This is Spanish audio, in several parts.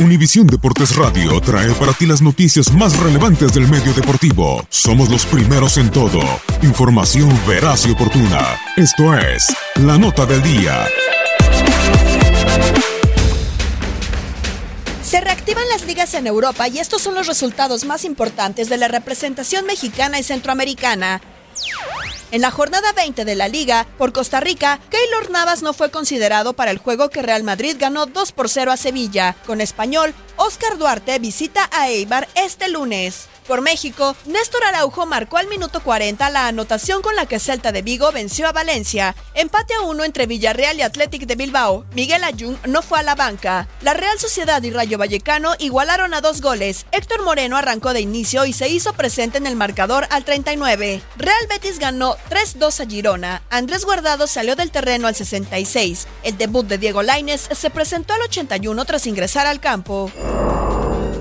Univisión Deportes Radio trae para ti las noticias más relevantes del medio deportivo. Somos los primeros en todo. Información veraz y oportuna. Esto es La Nota del Día. Se reactivan las ligas en Europa y estos son los resultados más importantes de la representación mexicana y centroamericana. En la jornada 20 de la liga, por Costa Rica, Keylor Navas no fue considerado para el juego que Real Madrid ganó 2 por 0 a Sevilla. Con español, Oscar Duarte visita a Eibar este lunes. Por México, Néstor Araujo marcó al minuto 40 la anotación con la que Celta de Vigo venció a Valencia. Empate a uno entre Villarreal y Athletic de Bilbao. Miguel Ayun no fue a la banca. La Real Sociedad y Rayo Vallecano igualaron a dos goles. Héctor Moreno arrancó de inicio y se hizo presente en el marcador al 39. Real Betis ganó 3-2 a Girona. Andrés Guardado salió del terreno al 66. El debut de Diego Lainez se presentó al 81 tras ingresar al campo.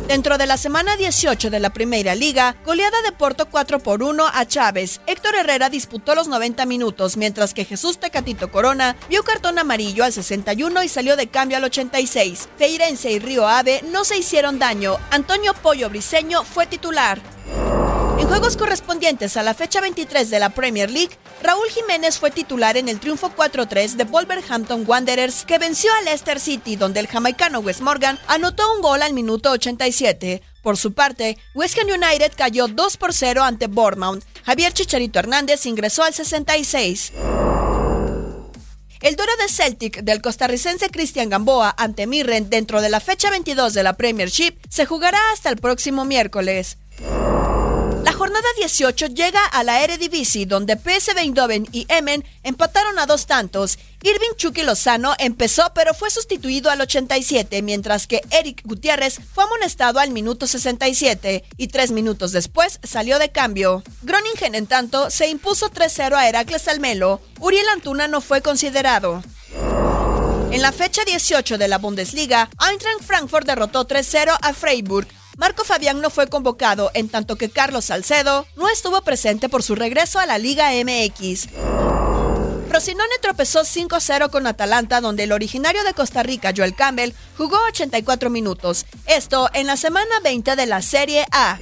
Dentro de la semana 18 de la Primera Liga, goleada de Porto 4 por 1 a Chávez. Héctor Herrera disputó los 90 minutos, mientras que Jesús Tecatito Corona vio cartón amarillo al 61 y salió de cambio al 86. Feirense y Río Ave no se hicieron daño. Antonio Pollo Briseño fue titular. En juegos correspondientes a la fecha 23 de la Premier League, Raúl Jiménez fue titular en el triunfo 4-3 de Wolverhampton Wanderers que venció a Leicester City, donde el jamaicano Wes Morgan anotó un gol al minuto 87. Por su parte, West Ham United cayó 2 por 0 ante Bournemouth. Javier Chicharito Hernández ingresó al 66. El duelo de Celtic del costarricense Cristian Gamboa ante Mirren dentro de la fecha 22 de la Premiership se jugará hasta el próximo miércoles. Jornada 18 llega a la Eredivisie, donde PSV Eindhoven y Emmen empataron a dos tantos. Irving Chucky Lozano empezó, pero fue sustituido al 87, mientras que Eric Gutiérrez fue amonestado al minuto 67 y tres minutos después salió de cambio. Groningen, en tanto, se impuso 3-0 a Heracles Almelo. Uriel Antuna no fue considerado. En la fecha 18 de la Bundesliga, Eintracht Frankfurt derrotó 3-0 a Freiburg. Marco Fabián no fue convocado, en tanto que Carlos Salcedo no estuvo presente por su regreso a la Liga MX. Frosinone tropezó 5-0 con Atalanta, donde el originario de Costa Rica, Joel Campbell, jugó 84 minutos. Esto en la semana 20 de la Serie A.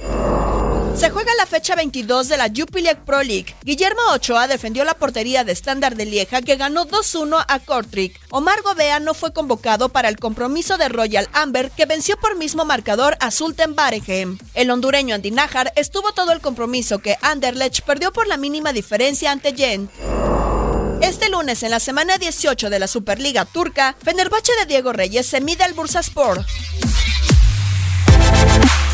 Se juega la fecha 22 de la Jupiler Pro League. Guillermo Ochoa defendió la portería de Standard de Lieja que ganó 2-1 a Kortrijk. Omar Gobea no fue convocado para el compromiso de Royal Amber que venció por mismo marcador a Sultan Baregem. El hondureño Andy Najar estuvo todo el compromiso que Anderlecht perdió por la mínima diferencia ante Gent. Este lunes, en la semana 18 de la Superliga Turca, Fenerbahce de Diego Reyes se mide al Bursaspor.